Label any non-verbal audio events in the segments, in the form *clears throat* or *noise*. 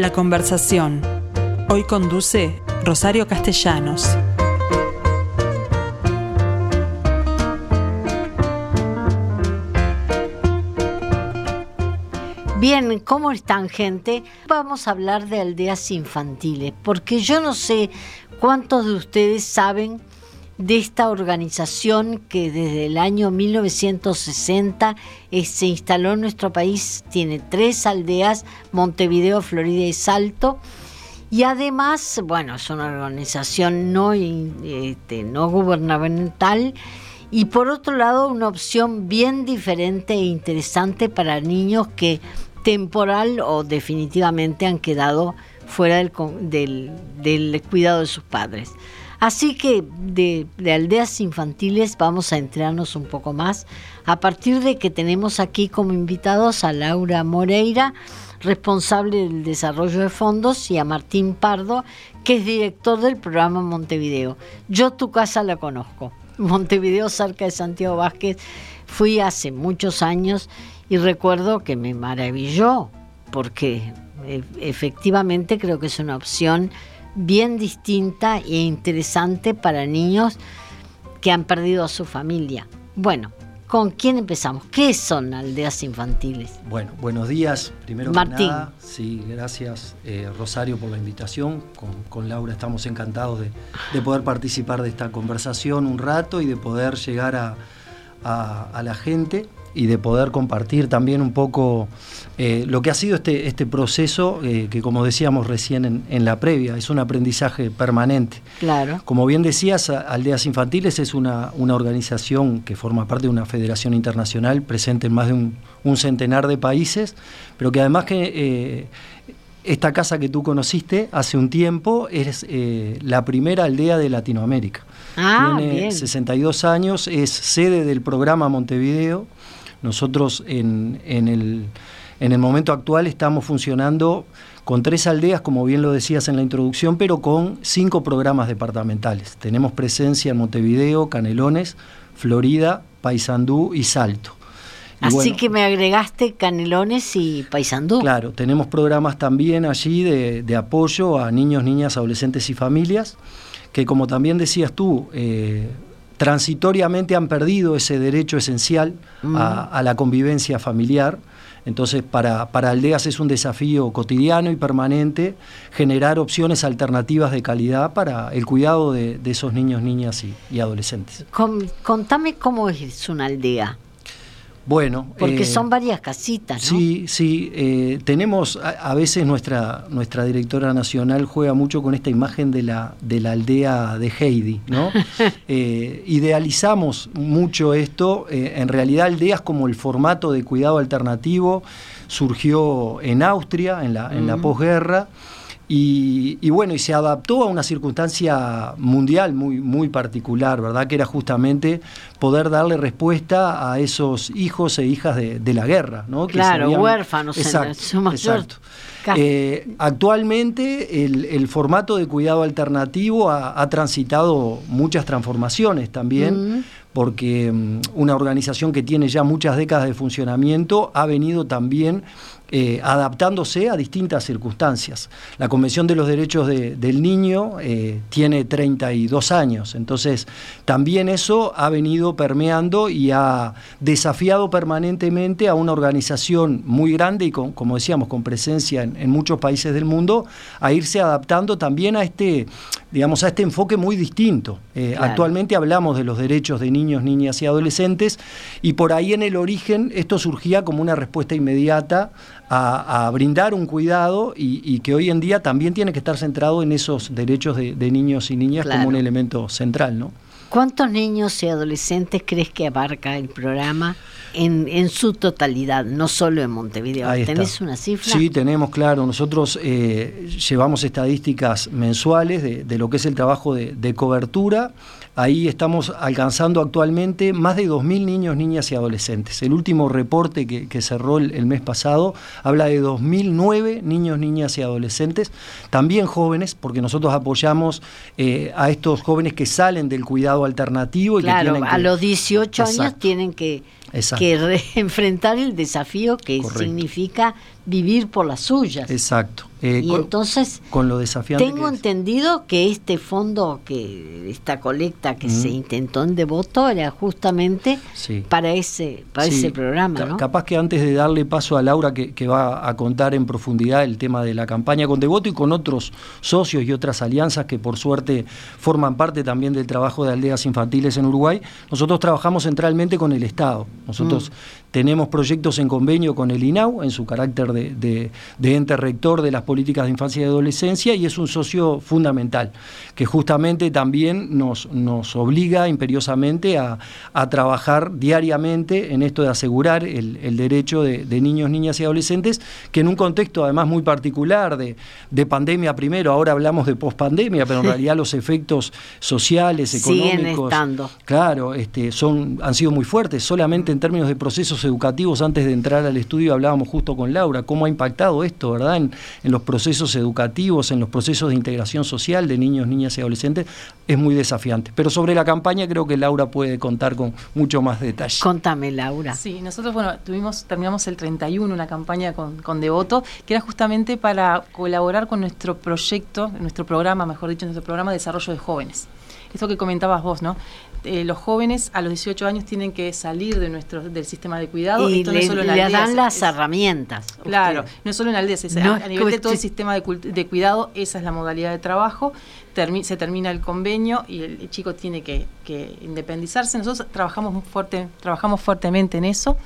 La conversación. Hoy conduce Rosario Castellanos. Bien, ¿cómo están gente? Vamos a hablar de aldeas infantiles, porque yo no sé cuántos de ustedes saben de esta organización que desde el año 1960 eh, se instaló en nuestro país. Tiene tres aldeas, Montevideo, Florida y Salto. Y además, bueno, es una organización no, este, no gubernamental y por otro lado una opción bien diferente e interesante para niños que temporal o definitivamente han quedado fuera del, del cuidado de sus padres. Así que de, aldeas infantiles vamos a entrarnos un poco más a partir de que tenemos aquí como invitados a Laura Moreira, responsable del desarrollo de fondos, y a Martín Pardo, que es director del programa Montevideo. Yo tu casa la conozco. Montevideo, cerca de Santiago Vázquez, fui hace muchos años y recuerdo que me maravilló porque e, efectivamente creo que es una opción bien distinta e interesante para niños que han perdido a su familia. Bueno, ¿con quién empezamos? ¿Qué son aldeas infantiles? Bueno, buenos días. Primero Martín. que nada, sí, gracias eh, Rosario por la invitación. Con, Laura estamos encantados de, poder participar de esta conversación un rato y de poder llegar a la gente y de poder compartir también un poco eh, lo que ha sido este, este proceso, eh, que como decíamos recién en, la previa, es un aprendizaje permanente. Claro. Como bien decías, Aldeas Infantiles es una, una organización que forma parte de una federación internacional presente en más de un, centenar de países, pero que además que eh, esta casa que tú conociste hace un tiempo es la primera aldea de Latinoamérica. Ah, Tiene 62 años, es sede del programa Montevideo nosotros en, el, en el momento actual estamos funcionando con tres aldeas, como bien lo decías en la introducción, pero con cinco programas departamentales. Tenemos presencia en Montevideo, Canelones, Florida, Paysandú y Salto. Así que me agregaste Canelones y Paysandú. Claro, tenemos programas también allí de, apoyo a niños, niñas, adolescentes y familias, que como también decías tú, eh, transitoriamente han perdido ese derecho esencial mm. a, la convivencia familiar. Entonces, para, aldeas es un desafío cotidiano y permanente generar opciones alternativas de calidad para el cuidado de, esos niños, niñas y, adolescentes. contame cómo es una aldea. Bueno. Porque eh, son varias casitas, ¿no? Sí, sí. Eh, tenemos, a, veces nuestra, nuestra directora nacional juega mucho con esta imagen de la, de la aldea de Heidi, ¿no? *laughs* Eh, idealizamos mucho esto. en realidad, aldeas como el formato de cuidado alternativo surgió en Austria, en la, en la posguerra. Y, bueno, y se adaptó a una circunstancia mundial muy, muy particular, ¿verdad? Que era justamente poder darle respuesta a esos hijos e hijas de, la guerra, ¿no? claro, huérfanos exacto, Exacto. Eh, actualmente el, formato de cuidado alternativo ha, transitado muchas transformaciones también. porque mm, una organización que tiene ya muchas décadas de funcionamiento ha venido también eh, adaptándose a distintas circunstancias. La Convención de los Derechos del Niño eh, tiene 32 años, entonces también eso ha venido permeando y ha desafiado permanentemente a una organización muy grande y con, como decíamos, con presencia en, muchos países del mundo, a irse adaptando también a este, digamos, a este enfoque muy distinto. Eh, actualmente hablamos de los derechos de niños, niñas y adolescentes y por ahí en el origen esto surgía como una respuesta inmediata a, brindar un cuidado y, que hoy en día también tiene que estar centrado en esos derechos de, niños y niñas como un elemento central, ¿no? ¿Cuántos niños y adolescentes crees que abarca el programa en, su totalidad, no solo en Montevideo? ¿Tenés una cifra? Sí, tenemos, claro. Nosotros eh, llevamos estadísticas mensuales de, lo que es el trabajo de cobertura Ahí estamos alcanzando actualmente más de 2.000 niños, niñas y adolescentes. El último reporte que, cerró el, mes pasado habla de 2.009 niños, niñas y adolescentes, también jóvenes, porque nosotros apoyamos eh, a estos jóvenes que salen del cuidado alternativo. Y claro, que a los 18 años tienen que que *laughs* enfrentar el desafío que significa vivir por las suyas. Exacto. Eh, y entonces, con lo desafiante tengo entendido que este fondo, que esta colecta que se intentó en Devoto era justamente para ese para ese programa. Capaz que antes de darle paso a Laura, que, va a contar en profundidad el tema de la campaña con Devoto y con otros socios y otras alianzas que por suerte forman parte también del trabajo de aldeas infantiles en Uruguay, nosotros trabajamos centralmente con el Estado. Nosotros mm. tenemos proyectos en convenio con el INAU en su carácter de, de ente rector de las políticas de infancia y adolescencia y es un socio fundamental, que justamente también nos, nos obliga imperiosamente a, trabajar diariamente en esto de asegurar el, derecho de, niños, niñas y adolescentes, que en un contexto además muy particular de, pandemia primero, ahora hablamos de pospandemia, pero en *laughs* realidad los efectos sociales, económicos, claro, este, son, han sido muy fuertes, solamente en términos de procesos educativos, antes de entrar al estudio hablábamos justo con Laura, cómo ha impactado esto, ¿verdad? En, en los procesos educativos, en los procesos de integración social de niños, niñas y adolescentes, es muy desafiante. Pero sobre la campaña creo que Laura puede contar con mucho más detalle. Contame, Laura. Sí, nosotros, bueno, tuvimos, terminamos el 31 una campaña con, con Devoto, que era justamente para colaborar con nuestro proyecto, nuestro programa, mejor dicho, nuestro programa de desarrollo de jóvenes. Esto que comentabas vos, ¿no? Eh, los jóvenes a los 18 años tienen que salir de nuestro del sistema de cuidado. Y le, dan las herramientas. Claro, no solo en aldeas, a, nivel de todo el sistema de, cuidado, esa es la modalidad de trabajo. se termina el convenio y el, chico tiene que, independizarse. Nosotros trabajamos, fuerte, trabajamos fuertemente en eso.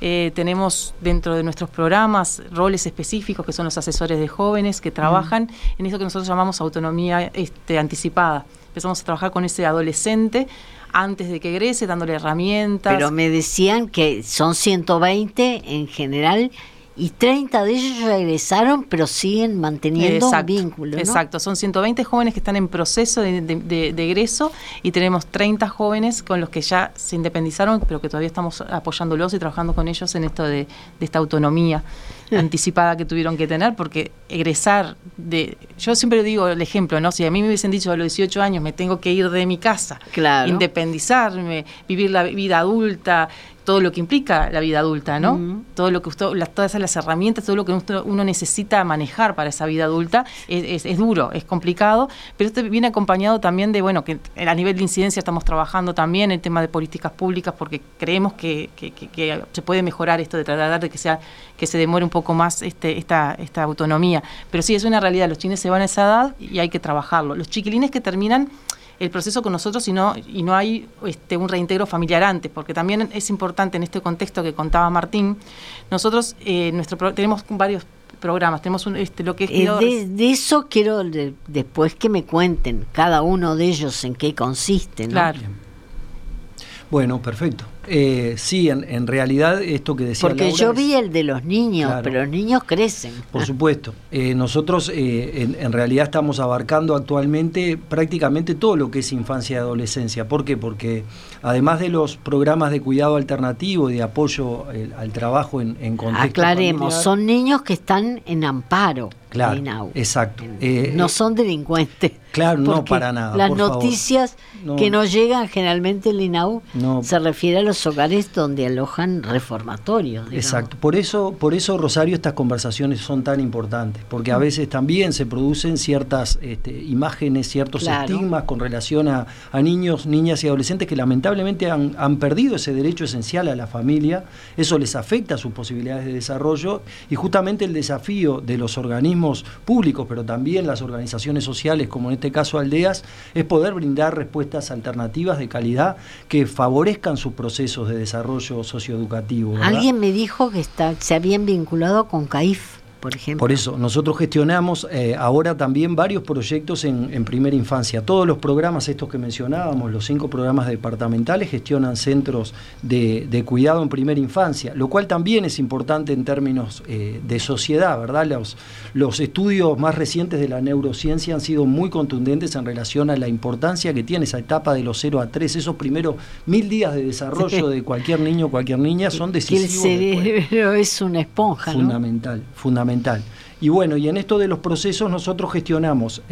Eh, tenemos dentro de nuestros programas roles específicos que son los asesores de jóvenes que trabajan en eso que nosotros llamamos autonomía este, anticipada empezamos a trabajar con ese adolescente antes de que egrese, dándole herramientas. Pero me decían que son 120 en general y 30 de ellos ya egresaron, pero siguen manteniendo un vínculo. Exacto, son 120 jóvenes que están en proceso de, egreso y tenemos 30 jóvenes con los que ya se independizaron, pero que todavía estamos apoyándolos y trabajando con ellos en esto de, esta autonomía anticipada que tuvieron que tener, porque egresar de... Yo siempre digo el ejemplo, ¿no? Si a mí me hubiesen dicho a los 18 años me tengo que ir de mi casa, independizarme, vivir la vida adulta, todo lo que implica la vida adulta, ¿no? Todo lo que usted, las, todas las herramientas, todo lo que uno necesita manejar para esa vida adulta es, duro, es complicado, pero esto viene acompañado también de, bueno, que a nivel de incidencia estamos trabajando también el tema de políticas públicas porque creemos que, se puede mejorar esto de tratar de que sea que se demore un poco más este, esta, esta autonomía. Pero sí, es una realidad, los chines se van a esa edad y hay que trabajarlo. Los chiquilines que terminan el proceso con nosotros y no, y no hay este, un reintegro familiar antes, porque también es importante en este contexto que contaba Martín, nosotros eh, nuestro, tenemos varios programas, tenemos un, este, lo que es... Eh, de, eso quiero después que me cuenten cada uno de ellos en qué consiste. Claro. Bueno, perfecto. Eh, sí, en, realidad esto que decía Porque yo vi el de los niños, pero los niños crecen. Por supuesto. Eh, nosotros eh, en, realidad estamos abarcando actualmente prácticamente todo lo que es infancia y adolescencia. ¿Por qué? Porque además de los programas de cuidado alternativo y de apoyo al trabajo en, en contexto Aclaremos, son niños que están en amparo. Claro, exacto. no son delincuentes. Claro, no para nada. Las noticias que nos llegan generalmente el INAU se refiere a los hogares donde alojan reformatorios. Exacto. Por eso, por eso, Rosario, estas conversaciones son tan importantes, porque a veces también se producen ciertas este, imágenes, ciertos estigmas con relación a, niños, niñas y adolescentes que lamentablemente han, han, perdido ese derecho esencial a la familia. Eso les afecta a sus posibilidades de desarrollo y justamente el desafío de los organismos públicos, pero también las organizaciones sociales, como en este caso aldeas, es poder brindar respuestas alternativas de calidad que favorezcan su proceso de desarrollo socioeducativo. Alguien me dijo que está, se habían vinculado con CAIF por ejemplo. Por eso, nosotros gestionamos eh, ahora también varios proyectos en, primera infancia. Todos los programas, estos que mencionábamos, los cinco programas departamentales, gestionan centros de, cuidado en primera infancia, lo cual también es importante en términos eh, de sociedad, ¿verdad? Los, los estudios más recientes de la neurociencia han sido muy contundentes en relación a la importancia que tiene esa etapa de los 0 a 3, esos primeros mil días de desarrollo de cualquier niño o cualquier niña son decisivos. el cerebro es una esponja. Fundamental, fundamental. Y bueno, y en esto de los procesos nosotros gestionamos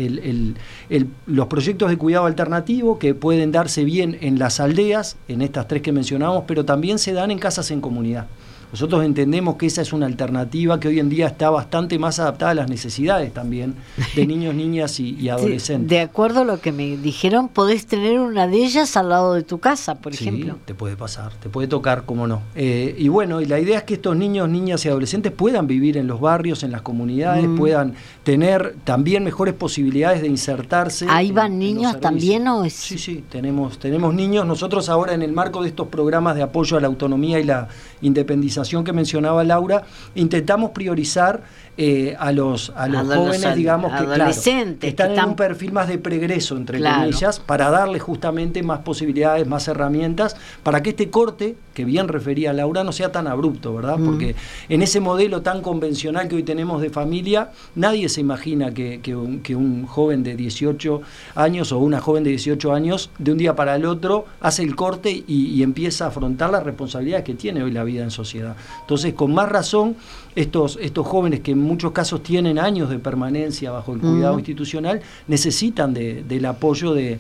los proyectos de cuidado alternativo que pueden darse bien en las aldeas, en estas tres que mencionamos, pero también se dan en casas en comunidad. Nosotros entendemos que esa es una alternativa que hoy en día está bastante más adaptada a las necesidades también de *laughs* niños, niñas y, adolescentes. De acuerdo a lo que me dijeron, podés tener una de ellas al lado de tu casa, por sí, ejemplo. te puede pasar, te puede tocar, como no. Eh, y bueno, y la idea es que estos niños, niñas y adolescentes puedan vivir en los barrios, en las comunidades, mm. puedan tener también mejores posibilidades de insertarse. ¿Ahí van niños también o es? Sí, sí, tenemos, tenemos niños. Nosotros ahora en el marco de estos programas de apoyo a la autonomía y la independización, que mencionaba Laura, intentamos priorizar eh, a los, a los jóvenes, digamos, que, claro, están en un perfil más de pregreso, entre comillas, para darle justamente más posibilidades, más herramientas, para que este corte, que bien refería Laura, no sea tan abrupto, ¿verdad? Mm. Porque en ese modelo tan convencional que hoy tenemos de familia, nadie se imagina que, que, un, joven de 18 años o una joven de 18 años, de un día para el otro, hace el corte y, y empieza a afrontar las responsabilidades que tiene hoy la vida en sociedad. Entonces, con más razón, estos, estos jóvenes que en muchos casos tienen años de permanencia bajo el cuidado institucional, necesitan del apoyo de,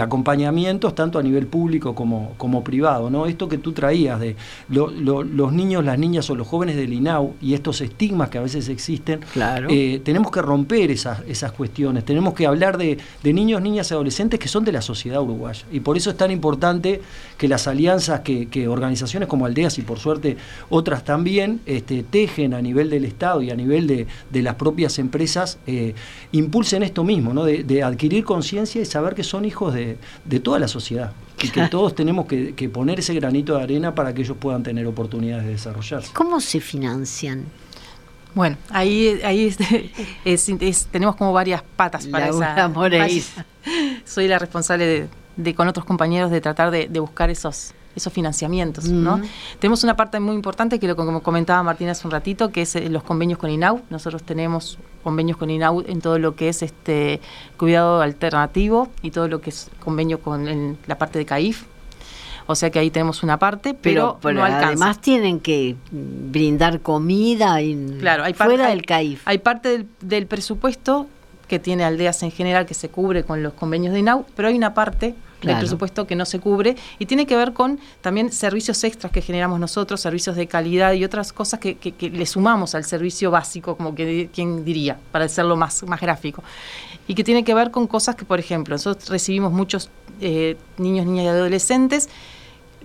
acompañamientos, tanto a nivel público como, como privado. ¿no? Esto que tú traías de los niños, las niñas o los jóvenes del INAU y estos estigmas que a veces existen, eh, tenemos que romper esas, esas cuestiones, tenemos que hablar de, niños, niñas y adolescentes que son de la sociedad uruguaya. Y por eso es tan importante que las alianzas que, organizaciones como Aldeas y por suerte otras también este, tejen a nivel del Estado y a nivel de, las propias empresas, eh, impulsen esto mismo, ¿no? de, adquirir conciencia y saber que son hijos de, toda la sociedad y que *laughs* todos tenemos que, poner ese granito de arena para que ellos puedan tener oportunidades de desarrollarse. ¿Cómo se financian? Bueno, ahí, ahí *laughs* tenemos como varias patas para esa. Soy la responsable de, con otros compañeros de tratar de buscar esos esos financiamientos. ¿no? Tenemos una parte muy importante que lo como comentaba Martina hace un ratito, que es eh, los convenios con INAU. Nosotros tenemos convenios con INAU en todo lo que es este cuidado alternativo y todo lo que es convenio con la parte de CAIF. O sea que ahí tenemos una parte, pero, no alcanza. Además tienen que brindar comida y claro, hay fuera del CAIF. Hay parte del, presupuesto que tiene aldeas en general que se cubre con los convenios de INAU, pero hay una parte del presupuesto que no se cubre y tiene que ver con también servicios extras que generamos nosotros, servicios de calidad y otras cosas que, le sumamos al servicio básico, como que quien diría, para hacerlo más, más gráfico. Y que tiene que ver con cosas que, por ejemplo, nosotros recibimos muchos eh, niños, niñas y adolescentes,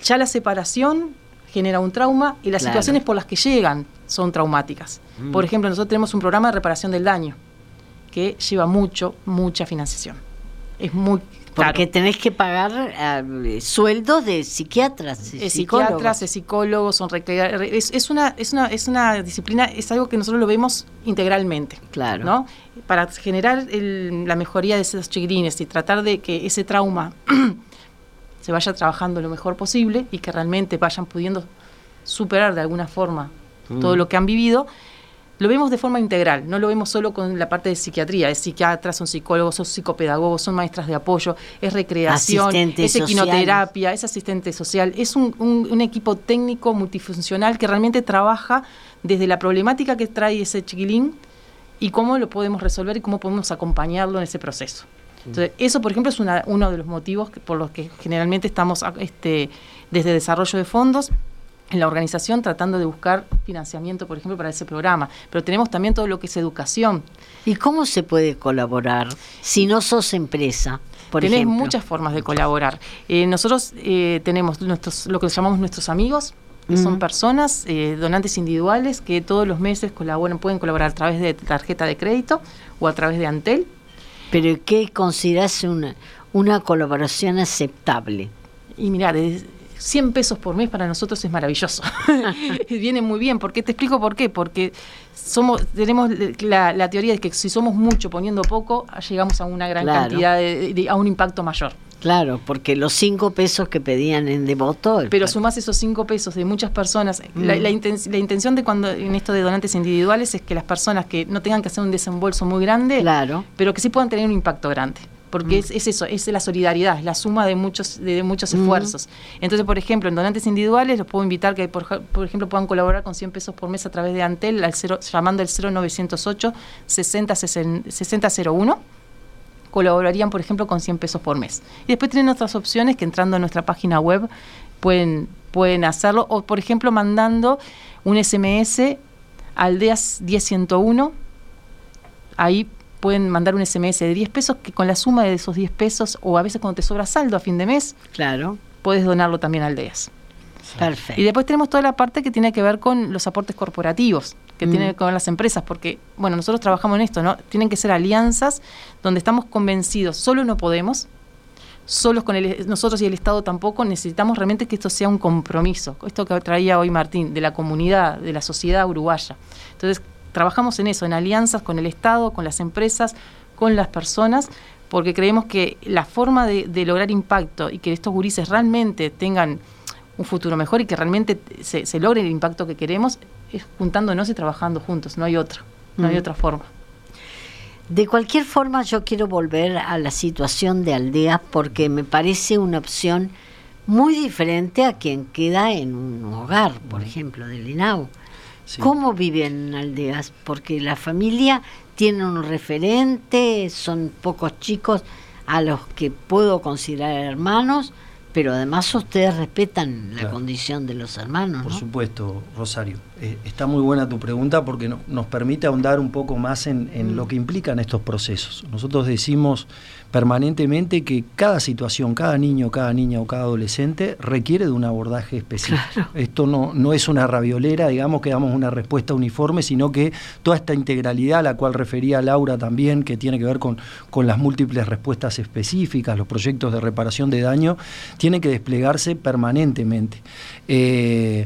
ya la separación genera un trauma y las situaciones por las que llegan son traumáticas. Mm. Por ejemplo, nosotros tenemos un programa de reparación del daño que lleva mucho, mucha financiación. Es muy porque tenés que pagar eh, sueldos de psiquiatras, de psiquiatras, de psicólogos, son es, es, una es una es una disciplina, es algo que nosotros lo vemos integralmente, claro, ¿no? Para generar la mejoría de esos chiquilines y tratar de que ese trauma *clears throat* se vaya trabajando lo mejor posible y que realmente vayan pudiendo superar de alguna forma todo mm. lo que han vivido lo vemos de forma integral, no lo vemos solo con la parte de psiquiatría, es psiquiatras, son psicólogos, son psicopedagogos, son maestras de apoyo, es recreación, es equinoterapia, es asistente social, es un, equipo técnico multifuncional que realmente trabaja desde la problemática que trae ese chiquilín y cómo lo podemos resolver y cómo podemos acompañarlo en ese proceso. Entonces, eso, por ejemplo, es uno de los motivos por los que generalmente estamos este, desde desarrollo de fondos en la organización tratando de buscar financiamiento, por ejemplo, para ese programa. Pero tenemos también todo lo que es educación. ¿Y cómo se puede colaborar si no sos empresa? Por Tenés muchas formas de colaborar. Eh, nosotros eh, tenemos nuestros, lo que llamamos nuestros amigos, que son personas, eh, donantes individuales, que todos los meses colaboran, pueden colaborar a través de tarjeta de crédito o a través de Antel. ¿Pero qué consideras una, una colaboración aceptable? Y mira, 100 pesos por mes para nosotros es maravilloso. *laughs* Viene muy bien. porque Te explico por qué. Porque somos tenemos la, teoría de que si somos mucho poniendo poco, llegamos a una gran cantidad, de, a un impacto mayor. Claro, porque los 5 pesos que pedían en devoto. Pero sumás esos 5 pesos de muchas personas. La, la, intención de cuando en esto de donantes individuales es que las personas que no tengan que hacer un desembolso muy grande, claro. pero que sí puedan tener un impacto grande. Porque es, eso, es la solidaridad, es la suma de muchos, de muchos esfuerzos. Entonces, por ejemplo, en donantes individuales los puedo invitar que, por, ejemplo, puedan colaborar con 100 pesos por mes a través de Antel, al llamando al 0908 60, 6001 colaborarían, por ejemplo, con 100 pesos por mes. Y después tienen otras opciones que entrando a nuestra página web pueden, pueden hacerlo, o por ejemplo mandando un SMS al 10101, ahí pueden mandar un SMS de 10 pesos que con la suma de esos 10 pesos o a veces cuando te sobra saldo a fin de mes, claro. puedes donarlo también al DEAS. Perfecto. Y después tenemos toda la parte que tiene que ver con los aportes corporativos, que tiene que ver con las empresas, porque, bueno, nosotros trabajamos en esto, ¿no? Tienen que ser alianzas donde estamos convencidos, solo no podemos, solos con el, nosotros y el Estado tampoco, necesitamos realmente que esto sea un compromiso, esto que traía hoy Martín, de la comunidad, de la sociedad uruguaya. Entonces, trabajamos en eso, en alianzas con el Estado, con las empresas, con las personas, porque creemos que la forma de, lograr impacto y que estos gurises realmente tengan un futuro mejor y que realmente se, logre el impacto que queremos es juntándonos y trabajando juntos, no hay otra, no hay mm. otra forma. De cualquier forma, yo quiero volver a la situación de aldeas porque me parece una opción muy diferente a quien queda en un hogar, por ejemplo, del INAU. ¿Cómo viven en aldeas? Porque la familia tiene un referente, son pocos chicos a los que puedo considerar hermanos, pero además ustedes respetan la condición de los hermanos. Por supuesto, Rosario. Eh, está muy buena tu pregunta porque nos permite ahondar un poco más en, mm. lo que implican estos procesos. Nosotros decimos permanentemente que cada situación, cada niño, cada niña o cada adolescente requiere de un abordaje específico. Esto no, no es una raviolera, digamos que damos una respuesta uniforme, sino que toda esta integralidad a la cual refería Laura también, que tiene que ver con, con las múltiples respuestas específicas, los proyectos de reparación de daño, tienen que desplegarse permanentemente. Eh,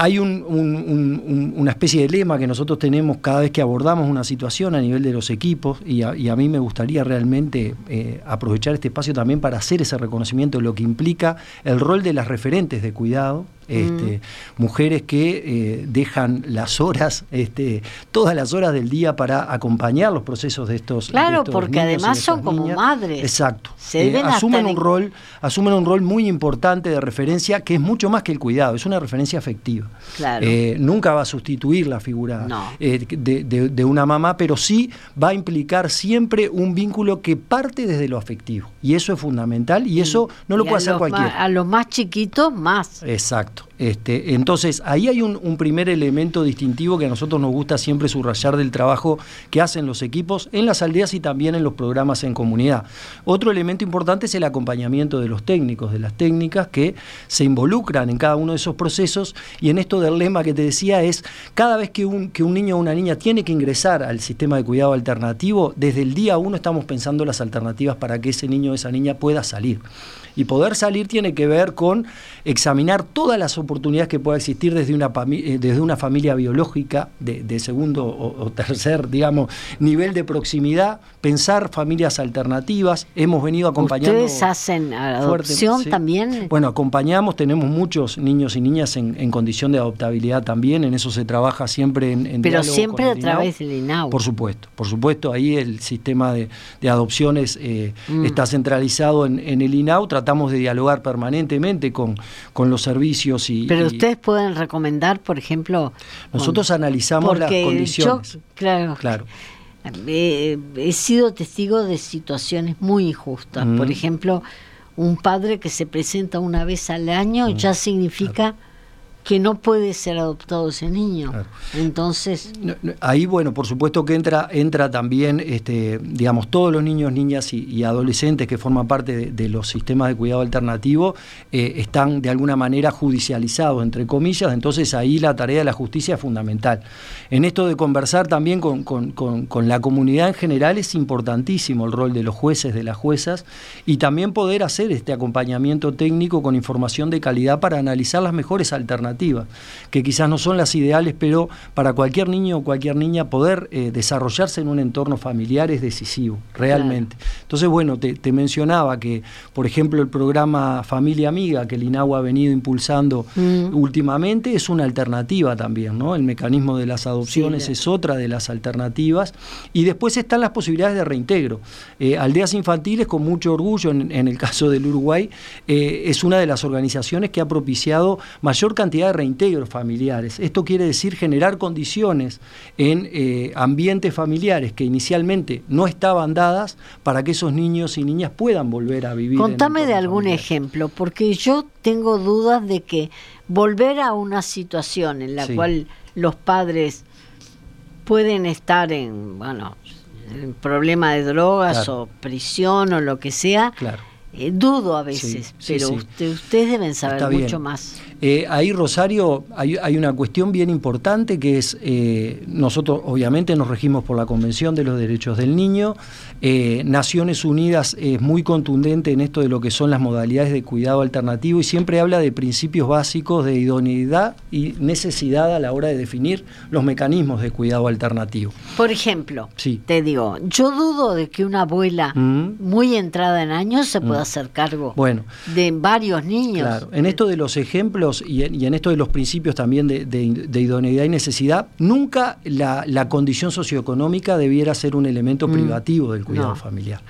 hay una especie de lema que nosotros tenemos cada vez que abordamos una situación a nivel de los equipos y a, mí me gustaría realmente eh, aprovechar este espacio también para hacer ese reconocimiento de lo que implica el rol de las referentes de cuidado este, mujeres que eh, dejan las horas, este, todas las horas del día para acompañar los procesos de estos. Claro, porque además son como madres. Exacto. Eh, asumen un rol, asumen un rol muy importante de referencia que es mucho más que el cuidado, es una referencia afectiva. Claro. Eh, nunca va a sustituir la figura de, una mamá, pero sí va a implicar siempre un vínculo que parte desde lo afectivo. Y eso es fundamental y eso no lo puede hacer cualquiera. A los más chiquitos, más. Exacto. Este, entonces, ahí hay un, primer elemento distintivo que a nosotros nos gusta siempre subrayar del trabajo que hacen los equipos en las aldeas y también en los programas en comunidad. Otro elemento importante es el acompañamiento de los técnicos, de las técnicas que se involucran en cada uno de esos procesos y en esto del lema que te decía es, cada vez que un, que un niño o una niña tiene que ingresar al sistema de cuidado alternativo, desde el día uno estamos pensando las alternativas para que ese niño o esa niña pueda salir. Y poder salir tiene que ver con examinar todas las oportunidades que pueda existir desde una, eh, desde una familia biológica de, segundo o, tercer, digamos, nivel de proximidad, pensar familias alternativas. Hemos venido acompañando. ¿Ustedes hacen adopción también? Bueno, acompañamos, tenemos muchos niños y niñas en, condición de adoptabilidad también, en eso se trabaja siempre en, Pero siempre a través del INAU. Por supuesto, por supuesto, ahí el sistema de, adopciones eh, mm. está centralizado en, el INAU, tratamos de dialogar permanentemente con, con los servicios y... Pero ustedes pueden recomendar, por ejemplo... Nosotros analizamos las condiciones. claro. claro. he sido testigo de situaciones muy injustas. Por ejemplo, un padre que se presenta una vez al año ya significa que no puede ser adoptado ese niño. Entonces. Ahí, bueno, por supuesto que entra, entra también, este, digamos, todos los niños, niñas y, adolescentes que forman parte de, los sistemas de cuidado alternativo eh, están de alguna manera judicializados, entre comillas, entonces ahí la tarea de la justicia es fundamental. En esto de conversar también con, con la comunidad en general es importantísimo el rol de los jueces, de las juezas, y también poder hacer este acompañamiento técnico con información de calidad para analizar las mejores alternativas alternativas, que quizás no son las ideales, pero para cualquier niño o cualquier niña poder eh, desarrollarse en un entorno familiar es decisivo, realmente. Entonces, bueno, te, mencionaba que, por ejemplo, el programa Familia Amiga, que el INAU ha venido impulsando mm. últimamente, es una alternativa también, ¿no? El mecanismo de las adopciones es otra de las alternativas. Y después están las posibilidades de reintegro. Eh, aldeas infantiles, con mucho orgullo, en, el caso del Uruguay, eh, es una de las organizaciones que ha propiciado mayor cantidad de reintegros familiares. Esto quiere decir generar condiciones en eh, ambientes familiares que inicialmente no estaban dadas para que esos niños y niñas puedan volver a vivir. Contame de algún ejemplo, porque yo tengo dudas de que volver a una situación en la cual los padres pueden estar en, bueno, en problema de drogas o prisión o lo que sea. Claro. Eh, dudo a veces, pero ustedes deben saber mucho más. Eh, ahí, Rosario, hay, una cuestión bien importante que es, eh, nosotros obviamente nos regimos por la Convención de los Derechos del Niño, Naciones Unidas es muy contundente en esto de lo que son las modalidades de cuidado alternativo y siempre habla de principios básicos de idoneidad y necesidad a la hora de definir los mecanismos de cuidado alternativo. Por ejemplo, te digo, yo dudo de que una abuela mm. muy entrada en años se pueda mm. Hacer cargo bueno, de varios niños. Claro, en esto de los ejemplos, y en, esto de los principios también de, idoneidad y necesidad, nunca la, condición socioeconómica debiera ser un elemento mm. privativo del cuidado familiar.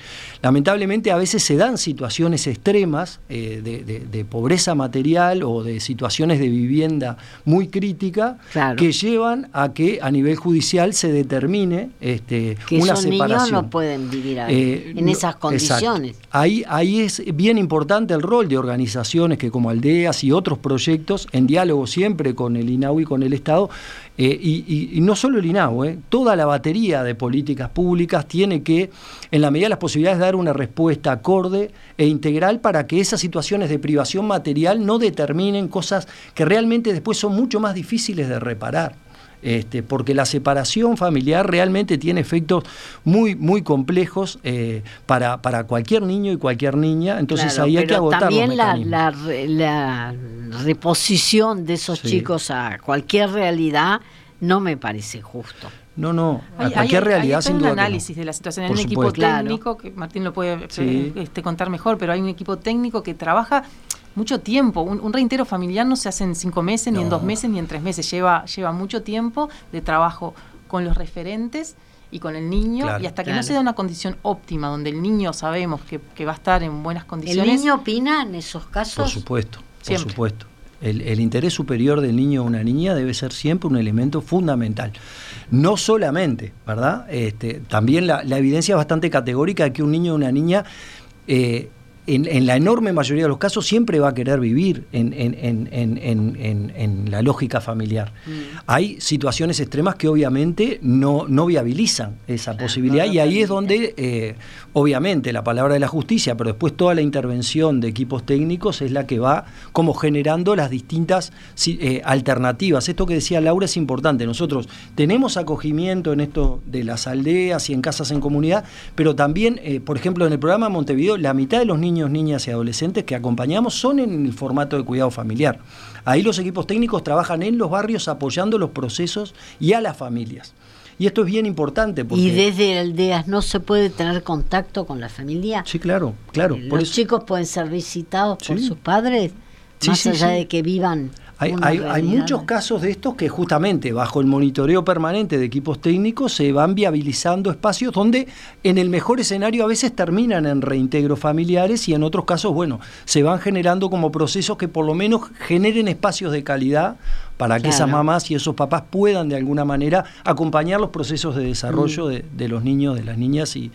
Lamentablemente a veces se dan situaciones extremas eh, de, pobreza material o de situaciones de vivienda muy crítica que llevan a que a nivel judicial se determine este, que una esos niños no pueden vivir eh, en esas condiciones. Ahí, ahí es bien importante el rol de organizaciones que como aldeas y otros proyectos, en diálogo siempre con el INAU y con el Estado, eh, y, no solo el INAU, eh, toda la batería de políticas públicas tiene que, en la medida de las posibilidades, dar una respuesta acorde e integral para que esas situaciones de privación material no determinen cosas que realmente después son mucho más difíciles de reparar. Este, porque la separación familiar realmente tiene efectos muy, muy complejos eh, para, para, cualquier niño y cualquier niña, entonces ahí hay que agotar también la, la, reposición de esos chicos a cualquier realidad no me parece justo. No, no, a cualquier realidad hay, un análisis de la situación. Hay un equipo técnico, que Martín lo puede eh, este, contar mejor, pero hay un equipo técnico que trabaja mucho tiempo. Un, un familiar no se hace en cinco meses, ni en dos meses, ni en tres meses. Lleva, lleva mucho tiempo de trabajo con los referentes y con el niño, y hasta que no se da una condición óptima, donde el niño sabemos que, va a estar en buenas condiciones. ¿El niño opina en esos casos? Por supuesto, por supuesto. El, interés superior del niño o una niña debe ser siempre un elemento fundamental. No solamente, ¿verdad? Este, también la, evidencia es bastante categórica de que un niño o una niña eh, en, la enorme mayoría de los casos siempre va a querer vivir en, la lógica familiar. Mm. Hay situaciones extremas que obviamente no, no viabilizan esa posibilidad y ahí es donde, eh, obviamente, la palabra de la justicia, pero después toda la intervención de equipos técnicos es la que va como generando las distintas eh, alternativas. Esto que decía Laura es importante. Nosotros tenemos acogimiento en esto de las aldeas y en casas en comunidad, pero también, eh, por ejemplo, en el programa Montevideo, la mitad de los niños niñas y adolescentes que acompañamos son en el formato de cuidado familiar. Ahí los equipos técnicos trabajan en los barrios apoyando los procesos y a las familias. Y esto es bien importante. Porque... ¿Y desde aldeas no se puede tener contacto con la familia? Sí, claro, claro. Eh, ¿Los chicos pueden ser visitados por sus padres? más allá de que vivan hay, muchos casos de estos que justamente bajo el monitoreo permanente de equipos técnicos se van viabilizando espacios donde en el mejor escenario a veces terminan en reintegros familiares y en otros casos, bueno, se van generando como procesos que por lo menos generen espacios de calidad para que esas mamás y esos papás puedan de alguna manera acompañar los procesos de desarrollo mm. de, los niños, de las niñas y,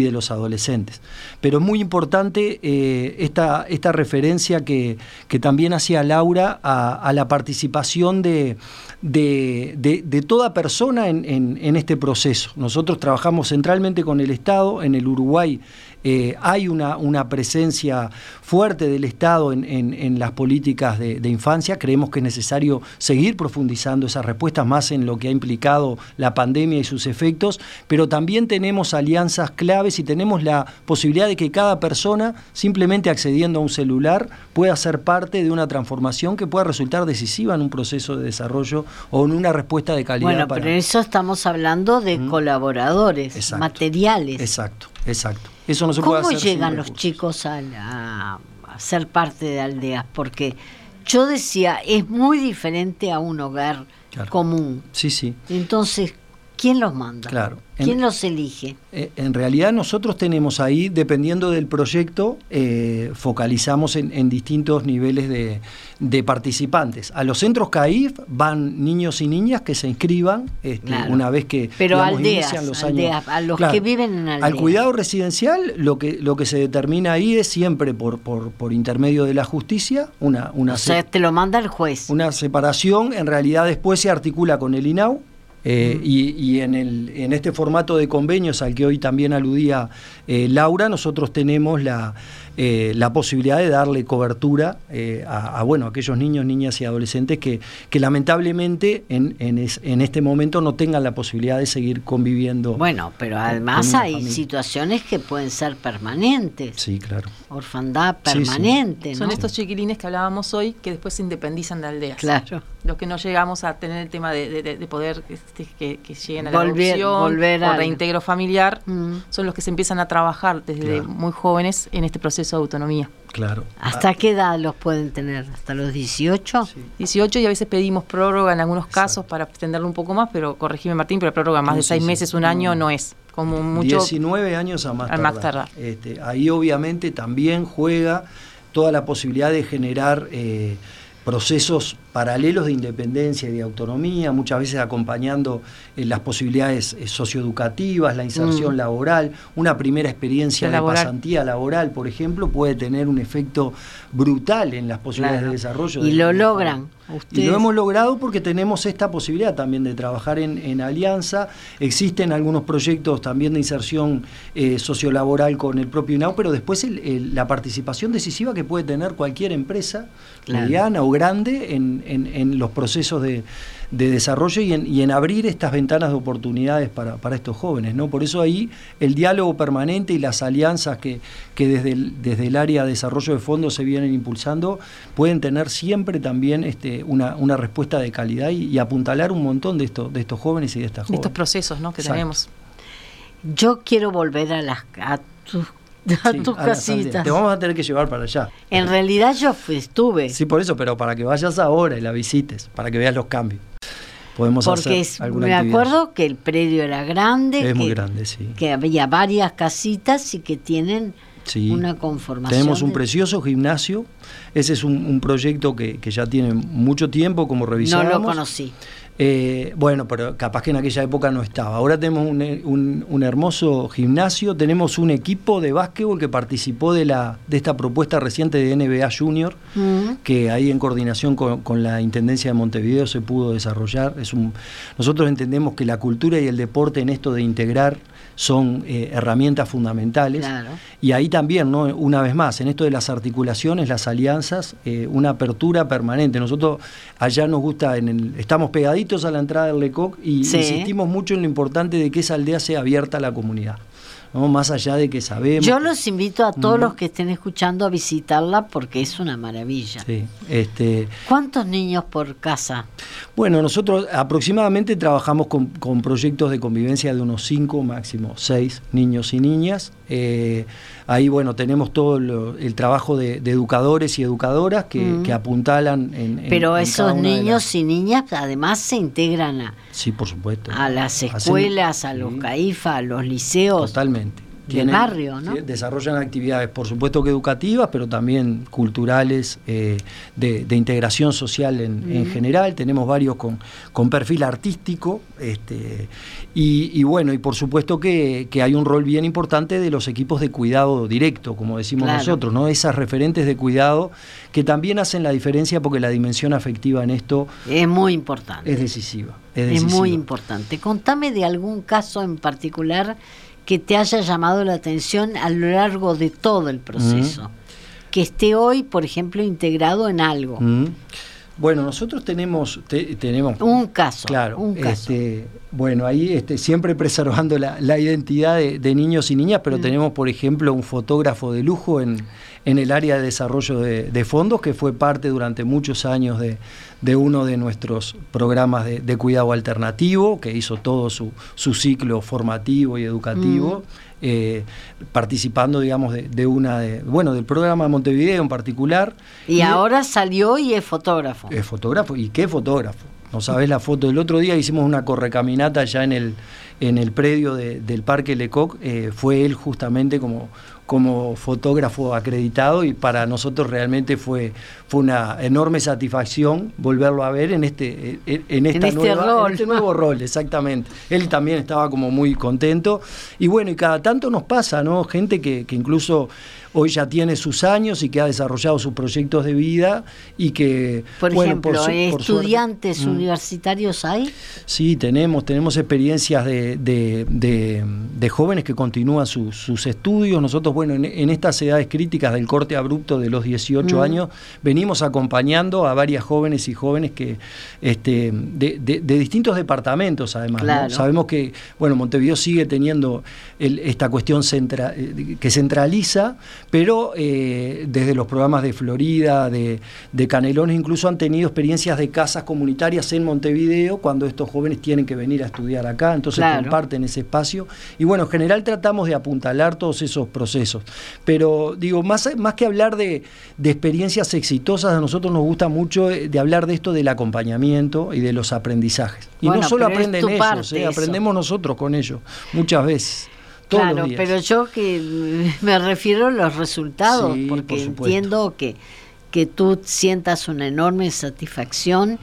de los adolescentes. Pero muy importante eh, esta, esta referencia que, también hacía Laura a, la participación de, de, toda persona en, en, este proceso. Nosotros trabajamos centralmente con el Estado, en el Uruguay eh, hay una, una, presencia fuerte del Estado en, las políticas de, infancia. Creemos que es necesario seguir profundizando esas respuestas más en lo que ha implicado la pandemia y sus efectos, pero también tenemos alianzas claves y tenemos la posibilidad de que cada persona, simplemente accediendo a un celular, pueda ser parte de una transformación que pueda resultar decisiva en un proceso de desarrollo o en una respuesta de calidad. Bueno, pero eso estamos hablando de colaboradores, materiales. Exacto, exacto. Eso no se ¿Cómo puede hacer llegan los chicos a, a, ser parte de aldeas? Porque yo decía, es muy diferente a un hogar común. Sí, sí. Entonces, ¿quién los manda? Claro. ¿Quién los elige? Eh, en realidad nosotros tenemos ahí, dependiendo del proyecto, eh, focalizamos en, distintos niveles de, participantes. A los centros CAIF van niños y niñas que se inscriban este, una vez que Pero inician los años. A los que viven en aldeas. Al cuidado residencial lo que, lo que se determina ahí es siempre por, por, intermedio de la justicia una... una o sea, te lo manda el juez. Una separación, en realidad después se articula con el INAU eh, y, en, el, en, este formato de convenios al que hoy también aludía eh, Laura, nosotros tenemos la, eh, la posibilidad de darle cobertura eh, a, bueno, aquellos niños, niñas y adolescentes que, que lamentablemente en, en, este momento no tengan la posibilidad de seguir conviviendo. Bueno, pero además hay situaciones que pueden ser permanentes. Sí, claro. Orfandad permanente. Son estos chiquilines que hablábamos hoy que después se independizan de aldeas. Claro. Los que no llegamos a tener el tema de, poder este, que, lleguen a la adopción volver o reintegro familiar, mm. son los que se empiezan a trabajar desde muy jóvenes en este proceso de autonomía. Claro. ¿Hasta qué edad los pueden tener? ¿Hasta los 18? 18 y a veces pedimos prórroga en algunos casos para extenderlo un poco más, pero corregime Martín, pero prórroga más de seis meses, un año no es. Como mucho 19 años a más tardar. Este, ahí obviamente también juega toda la posibilidad de generar eh, procesos paralelos de independencia y de autonomía, muchas veces acompañando eh, las posibilidades eh, socioeducativas, la inserción mm. laboral. Una primera experiencia de pasantía laboral, por ejemplo, puede tener un efecto brutal en las posibilidades de desarrollo. Y lo logran. Y lo hemos logrado porque tenemos esta posibilidad también de trabajar en, alianza. Existen algunos proyectos también de inserción eh, sociolaboral con el propio INAU, pero después la participación decisiva que puede tener cualquier empresa, mediana o grande, en, en, los procesos de, desarrollo y en, y en, abrir estas ventanas de oportunidades para, estos jóvenes. ¿no? Por eso ahí el diálogo permanente y las alianzas que, desde, el, desde el área de desarrollo de fondos se vienen impulsando pueden tener siempre también este, una, una respuesta de calidad y, apuntalar un montón de, estos de estos jóvenes y de estas jóvenes. Estos procesos ¿no? que tenemos. Yo quiero volver a, las, a tus *laughs* a tus casitas. Te vamos a tener que llevar para allá. En realidad yo estuve. Sí, por eso, pero para que vayas ahora y la visites, para que veas los cambios. Podemos Porque hacer Porque me acuerdo que el predio era grande. Es que, muy grande, sí. Que había varias casitas y que tienen una conformación. Tenemos un precioso gimnasio. Ese es un, proyecto que, que, ya tiene mucho tiempo, como revisamos. No lo conocí. Eh, bueno, pero capaz que en aquella época no estaba. Ahora tenemos un, hermoso gimnasio, tenemos un equipo de básquetbol que participó de, la, de esta propuesta reciente de NBA Junior, mm. que ahí en coordinación con, la Intendencia de Montevideo se pudo desarrollar. Es un, nosotros entendemos que la cultura y el deporte en esto de integrar son eh, herramientas fundamentales. Y ahí también, ¿no? una vez más, en esto de las articulaciones, las alianzas, eh, una apertura permanente. Nosotros allá nos gusta, en el, estamos pegaditos a la entrada del LECOC y insistimos mucho en lo importante de que esa aldea sea abierta a la comunidad. Más allá de que sabemos. Yo los invito a todos los que estén escuchando a visitarla porque es una maravilla. este... ¿Cuántos niños por casa? Bueno, nosotros aproximadamente trabajamos con, proyectos de convivencia de unos cinco, máximo seis niños y niñas. Eh, ahí, bueno, tenemos todo el trabajo de, educadores y educadoras que, apuntalan en. Pero esos niños y niñas además se integran a. Sí, por supuesto. A las escuelas, a los CAIFA, a los liceos. Totalmente barrio, ¿no? Desarrollan actividades, por supuesto que educativas, pero también culturales, eh, de, integración social en, general. Tenemos varios con, con perfil artístico, este, y, bueno, y por supuesto que, hay un rol bien importante de los equipos de cuidado directo, como decimos nosotros, ¿no? Esas referentes de cuidado que también hacen la diferencia porque la dimensión afectiva en esto es muy importante. Es decisiva. Es, es muy importante. Contame de algún caso en particular que te haya llamado la atención a lo largo de todo el proceso? Que esté hoy, por ejemplo, integrado en algo. Bueno, nosotros tenemos tenemos un caso, claro, un caso. Este, bueno, ahí este, siempre preservando la, identidad de, niños y niñas, pero mm. tenemos, por ejemplo, un fotógrafo de lujo en, en el área de desarrollo de, fondos que fue parte durante muchos años de, de uno de nuestros programas de, cuidado alternativo, que hizo todo su, su ciclo formativo y educativo. Mm. Eh, participando, digamos, de, una de, bueno, del programa de Montevideo en particular. Y, ahora salió y es fotógrafo. Es fotógrafo, ¿y qué fotógrafo? No sabes la foto del otro día, hicimos una correcaminata ya en el, en el predio del Parque Lecoq, eh, fue él justamente como, como fotógrafo acreditado y para nosotros realmente fue, fue una enorme satisfacción volverlo a ver en este, en, esta este nueva, este nuevo *laughs* rol, exactamente. Él también estaba como muy contento. Y bueno, y cada tanto nos pasa, ¿no? Gente que, que incluso hoy ya tiene sus años y que ha desarrollado sus proyectos de vida y que... Por ejemplo, ¿estudiantes mm. universitarios hay? Sí, tenemos, tenemos experiencias de, de, jóvenes que continúan sus estudios. Nosotros, bueno, en, estas edades críticas del corte abrupto de los 18 mm. años, venimos acompañando a varias jóvenes y jóvenes que este, de, distintos departamentos, además. Sabemos que, bueno, Montevideo sigue teniendo esta cuestión centra, eh, que centraliza, pero eh, desde los programas de Florida, de, Canelones, incluso han tenido experiencias de casas comunitarias en Montevideo cuando estos jóvenes tienen que venir a estudiar acá, entonces comparten ese espacio. Y bueno, en general tratamos de apuntalar todos esos procesos. Pero digo, más, más que hablar de, experiencias exitosas, a nosotros nos gusta mucho eh, de, hablar de esto del acompañamiento y de los aprendizajes. Y no solo aprenden ellos, eh, aprendemos nosotros con ellos, muchas veces claro, pero yo que *laughs* me refiero a los resultados, porque entiendo que, que tú sientas una enorme satisfacción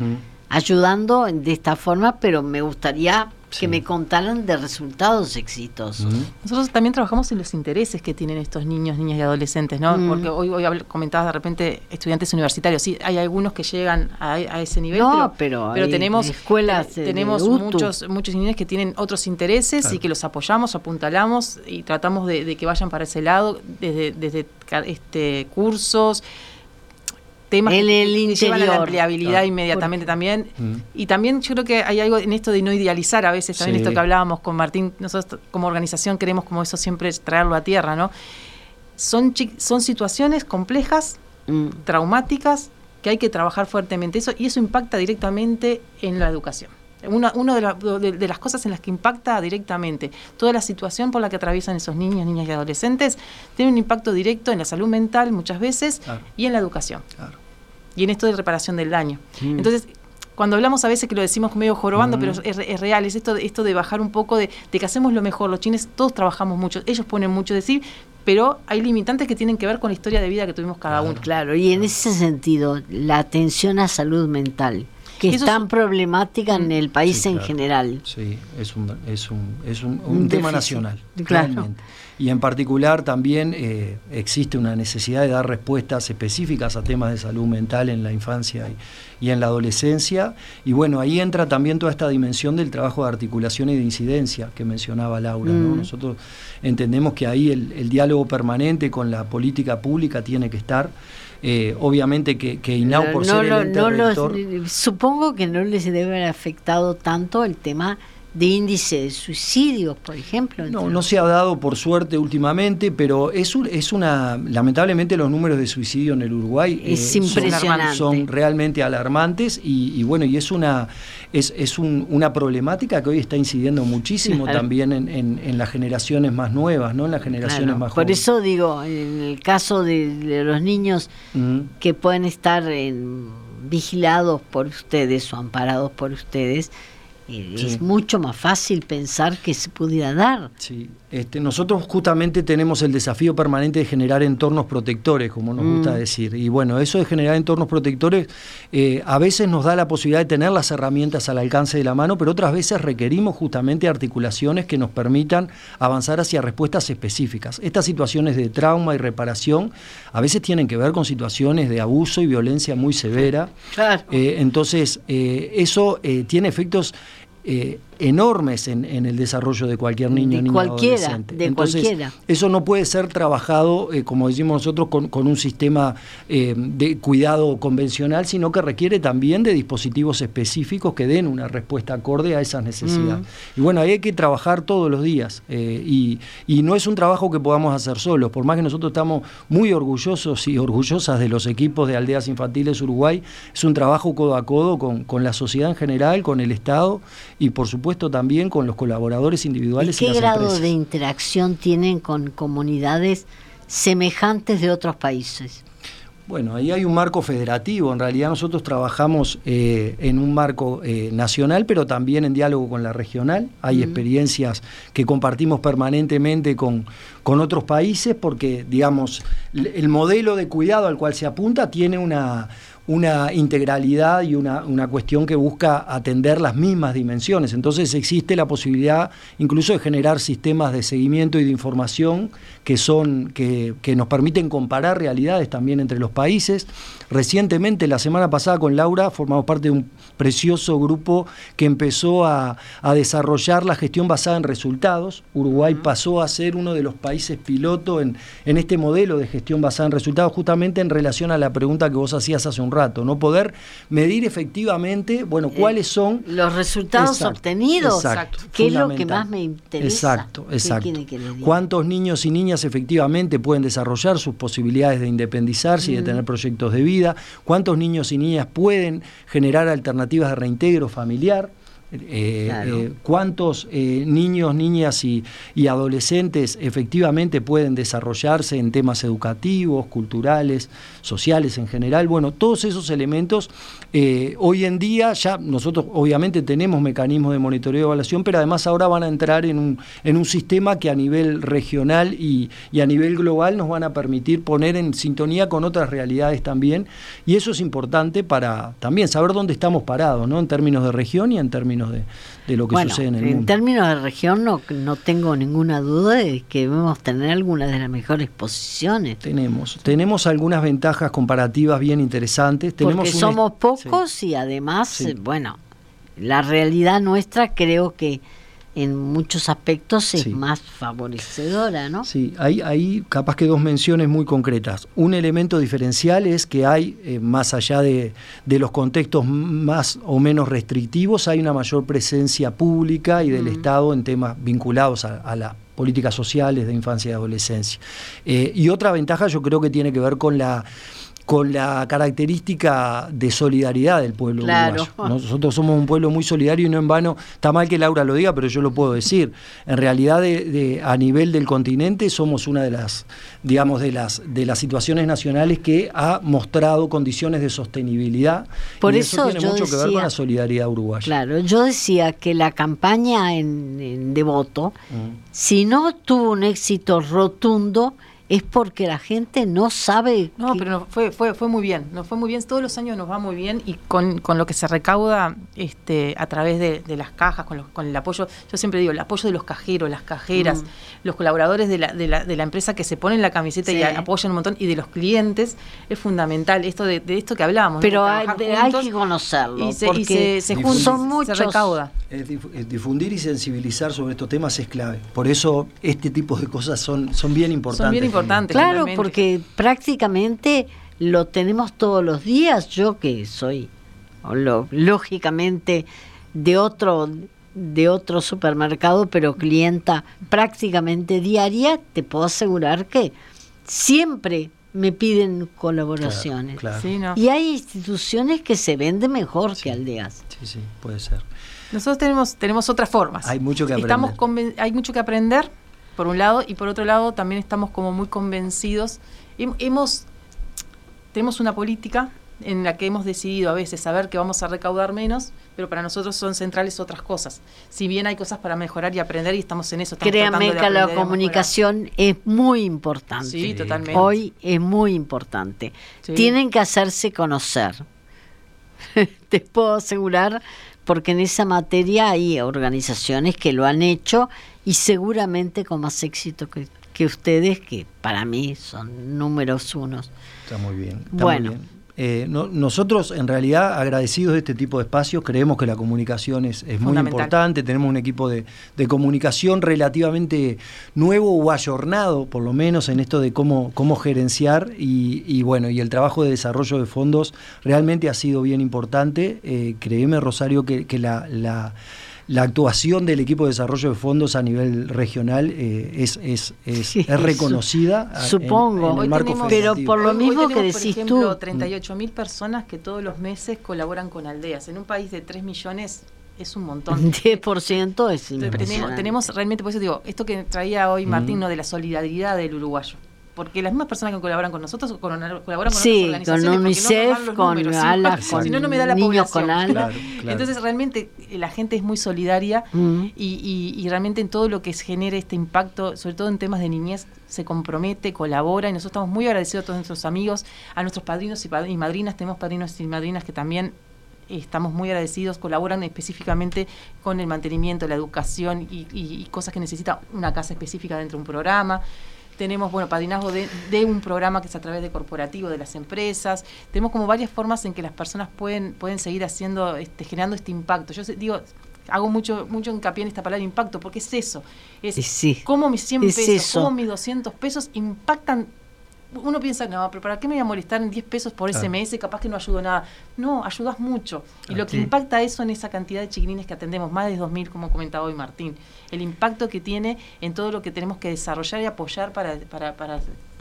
ayudando de esta forma, pero me gustaría que me contaran de resultados exitosos. Nosotros también trabajamos en los intereses que tienen estos niños, niñas y adolescentes, ¿no? Porque hoy, hoy comentabas de repente estudiantes universitarios. Sí, hay algunos que llegan a, ese nivel, pero, pero, tenemos escuelas, tenemos muchos muchos niños que tienen otros intereses y que los apoyamos, apuntalamos y tratamos de, que vayan para ese lado desde, desde este cursos temas el, que, llevan a la empleabilidad inmediatamente también. Mm. Y también yo creo que hay algo en esto de no idealizar a veces, también esto que hablábamos con Martín, nosotros como organización queremos como eso siempre traerlo a tierra, ¿no? Son, son situaciones complejas, mm. traumáticas, que hay que trabajar fuertemente eso y eso impacta directamente en la educación. Una, de, de, las cosas en las que impacta directamente toda la situación por la que atraviesan esos niños, niñas y adolescentes tiene un impacto directo en la salud mental muchas veces y en la educación. Y en esto de reparación del daño. Mm. Entonces, cuando hablamos a veces que lo decimos medio jorobando, mm. pero es, real, es esto, esto de bajar un poco de, que hacemos lo mejor. Los chines todos trabajamos mucho, ellos ponen mucho de sí, pero hay limitantes que tienen que ver con la historia de vida que tuvimos cada uno. Claro, y en ese sentido, la atención a salud mental que es tan problemática en el país en general. Sí, es un, es un, es un, tema nacional, claramente. Y en particular también eh, existe una necesidad de dar respuestas específicas a temas de salud mental en la infancia y, en la adolescencia. Y bueno, ahí entra también toda esta dimensión del trabajo de articulación y de incidencia que mencionaba Laura. Mm. Nosotros entendemos que ahí el diálogo permanente con la política pública tiene que estar. Eh, obviamente que, que INAU por ser el ente Supongo que no les debe haber afectado tanto el tema de índice de suicidios, por ejemplo. No, no se ha dado por suerte últimamente, pero es, es una, lamentablemente los números de suicidio en el Uruguay eh, son, realmente alarmantes y, bueno, y es una, es, es una problemática que hoy está incidiendo muchísimo también en, en, las generaciones más nuevas, ¿no? En las generaciones más jóvenes. Por eso digo, en el caso de, los niños que pueden estar vigilados por ustedes o amparados por ustedes, es mucho más fácil pensar que se pudiera dar. Sí, este, nosotros justamente tenemos el desafío permanente de generar entornos protectores, como nos gusta mm. decir. Y bueno, eso de generar entornos protectores eh, a veces nos da la posibilidad de tener las herramientas al alcance de la mano, pero otras veces requerimos justamente articulaciones que nos permitan avanzar hacia respuestas específicas. Estas situaciones de trauma y reparación a veces tienen que ver con situaciones de abuso y violencia muy severa. Claro. Eh, entonces, eh, eso tiene efectos eh, enormes en, el desarrollo de cualquier niño de niña cualquiera, adolescente. De Entonces, cualquiera. eso no puede ser trabajado, eh, como decimos nosotros, con, un sistema eh, de cuidado convencional, sino que requiere también de dispositivos específicos que den una respuesta acorde a esas necesidades. Mm. Y bueno, ahí hay que trabajar todos los días. Eh, y, no es un trabajo que podamos hacer solos, por más que nosotros estamos muy orgullosos y orgullosas de los equipos de Aldeas Infantiles Uruguay, es un trabajo codo a codo con, con la sociedad en general, con el Estado y por supuesto también con los colaboradores individuales. ¿Y qué grado de interacción tienen con comunidades semejantes de otros países? Bueno, ahí hay un marco federativo. En realidad nosotros trabajamos eh, en un marco eh, nacional, pero también en diálogo con la regional. Hay experiencias que compartimos permanentemente con, con otros países porque, digamos, el modelo de cuidado al cual se apunta tiene una, una integralidad y una, cuestión que busca atender las mismas dimensiones. Entonces existe la posibilidad incluso de generar sistemas de seguimiento y de información que, son, que, que nos permiten comparar realidades también entre los países. Recientemente, la semana pasada con Laura, formamos parte de un precioso grupo que empezó a, desarrollar la gestión basada en resultados. Uruguay pasó a ser uno de los países piloto en, en este modelo de gestión basada en resultados, justamente en relación a la pregunta que vos hacías hace un rato no poder medir efectivamente, bueno, eh, cuáles son los resultados obtenidos, exacto, que es lo que más me interesa. Exacto, exacto. ¿Cuántos niños y niñas efectivamente pueden desarrollar sus posibilidades de independizarse y de tener proyectos de vida? ¿Cuántos niños y niñas pueden generar alternativas de reintegro familiar? Eh, eh, cuántos eh, niños, niñas y, adolescentes efectivamente pueden desarrollarse en temas educativos, culturales, sociales en general. Bueno, todos esos elementos hoy en día ya nosotros obviamente tenemos mecanismos de monitoreo y evaluación, pero además ahora van a entrar en un, en un sistema que a nivel regional y, y a nivel global nos van a permitir poner en sintonía con otras realidades también. Y eso es importante para también saber dónde estamos parados, ¿no? En términos de región y en términos de, lo que sucede en el mundo. En términos de región no, no tengo ninguna duda de que debemos tener algunas de las mejores posiciones. Tenemos, tenemos algunas ventajas comparativas bien interesantes. Tenemos Porque somos pocos y además, bueno, la realidad nuestra creo que en muchos aspectos es más favorecedora, ¿no? Sí, hay, hay capaz que dos menciones muy concretas. Un elemento diferencial es que hay, eh, más allá de, los contextos más o menos restrictivos, hay una mayor presencia pública y del mm. Estado en temas vinculados a, las políticas sociales de infancia y adolescencia. Eh, y otra ventaja yo creo que tiene que ver con la con la característica de solidaridad del pueblo uruguayo. Nosotros somos un pueblo muy solidario y no en vano, está mal que Laura lo diga, pero yo lo puedo decir. En realidad, de, a nivel del continente, somos una de las, digamos, de las, de las situaciones nacionales que ha mostrado condiciones de sostenibilidad. Por y eso, tiene mucho que ver con la solidaridad uruguaya. Claro, yo decía que la campaña en, Devoto, mm. si no tuvo un éxito rotundo, es porque la gente no sabe. No, pero fue, fue, fue muy bien, nos fue muy bien, todos los años nos va muy bien y con, lo que se recauda este, a través de, las cajas, con, con el apoyo, yo siempre digo, el apoyo de los cajeros, las cajeras, mm. los colaboradores de la, de, la, de la empresa que se ponen la camiseta y apoyan un montón y de los clientes, es fundamental esto de, esto que hablábamos. Pero hay, que conocerlo, y se, porque se, son muchos. Se recauda. difundir y sensibilizar sobre estos temas es clave. Por eso este tipo de cosas son, son bien importantes. Son bien importantes Claro, porque prácticamente lo tenemos todos los días. Yo que soy, lógicamente, de otro de otro supermercado, pero clienta prácticamente diaria, te puedo asegurar que siempre me piden colaboraciones. Y hay instituciones que se venden mejor que aldeas. Sí, sí, puede ser. Nosotros tenemos, tenemos otras formas. Hay mucho que aprender. Estamos hay mucho que aprender por un lado, y por otro lado también estamos como muy convencidos. Hemos, tenemos una política en la que hemos decidido a veces saber que vamos a recaudar menos, pero para nosotros son centrales otras cosas. Si bien hay cosas para mejorar y aprender y estamos en eso. Créanme que la comunicación es muy importante. Sí, totalmente. Hoy es muy importante. Tienen que hacerse conocer. *laughs* Te puedo asegurar, porque en esa materia hay organizaciones que lo han hecho y seguramente con más éxito que, ustedes, que para mí son números unos. Está muy bien. bueno. Eh, nosotros, en realidad, agradecidos de este tipo de espacios, creemos que la comunicación es, muy importante. Tenemos un equipo de, comunicación relativamente nuevo o ayornado, por lo menos, en esto de cómo, cómo gerenciar. Y, bueno, y el trabajo de desarrollo de fondos realmente ha sido bien importante. Eh, créeme, Rosario, que, la la actuación del equipo de desarrollo de fondos a nivel regional eh, es, es, es, reconocida. Supongo, pero por lo mismo que decís por ejemplo, tú. 38 mil personas que todos los meses colaboran con aldeas. En un país de 3 millones es un montón. *laughs* 10% es impresionante. Tenemos, realmente, por eso digo, esto que traía hoy Martín, ¿no? de la solidaridad del uruguayo porque las mismas personas que colaboran con nosotros colaboran con otras organizaciones. Con UNICEF, con alas, con si no, no me da la niños con alas. Entonces, realmente eh, la gente es muy solidaria mm. y, realmente en todo lo que genere este impacto, sobre todo en temas de niñez, se compromete, colabora y nosotros estamos muy agradecidos a todos nuestros amigos, a nuestros padrinos y, madrinas. Tenemos padrinos y madrinas que también estamos muy agradecidos, colaboran específicamente con el mantenimiento, la educación y, y, cosas que necesita una casa específica dentro de un programa tenemos, bueno, padrinazgo de, un programa que es a través de corporativo de las empresas, tenemos como varias formas en que las personas pueden, pueden seguir haciendo, este, generando este impacto. Yo digo, hago mucho, mucho hincapié en esta palabra impacto, porque es eso, es cómo mis 100 pesos, cómo mis 200 pesos impactan uno piensa, no, pero ¿para qué me voy a molestar en 10 pesos por SMS? Capaz que no ayudo nada. No, ayudas mucho. Y lo que impacta eso en esa cantidad de chiquilines que atendemos, más de 2.000, como comentaba hoy Martín, el impacto que tiene en todo lo que tenemos que desarrollar y apoyar para, para, para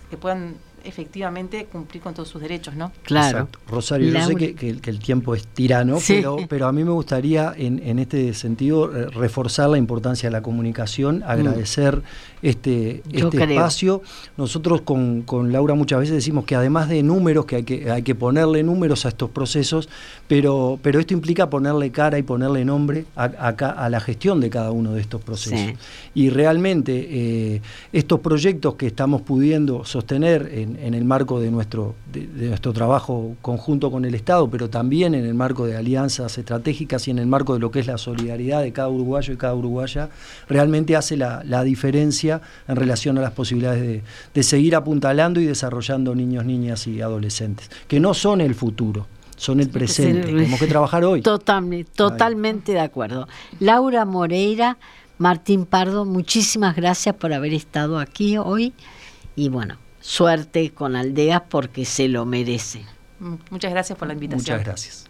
que puedan efectivamente cumplir con todos sus derechos, ¿no? Claro. Rosario, yo sé que, el tiempo es tirano, pero, pero a mí me gustaría en, este sentido eh, reforzar la importancia de la comunicación, mm. agradecer este, este espacio. Nosotros con, Laura muchas veces decimos que además de números, que hay que, hay que ponerle números a estos procesos, pero, pero esto implica ponerle cara y ponerle nombre a, a, la gestión de cada uno de estos procesos. Y realmente eh, estos proyectos que estamos pudiendo sostener en en, el marco de nuestro, de, nuestro trabajo conjunto con el Estado, pero también en el marco de alianzas estratégicas y en el marco de lo que es la solidaridad de cada uruguayo y cada uruguaya, realmente hace la, diferencia en relación a las posibilidades de, de seguir apuntalando y desarrollando niños, niñas y adolescentes, que no son el futuro, son el presente. Tenemos que trabajar hoy. Totalmente, totalmente de acuerdo. Laura Moreira, Martín Pardo, muchísimas gracias por haber estado aquí hoy. Y bueno, suerte con Aldeas porque se lo merece. Muchas gracias por la invitación. Muchas gracias.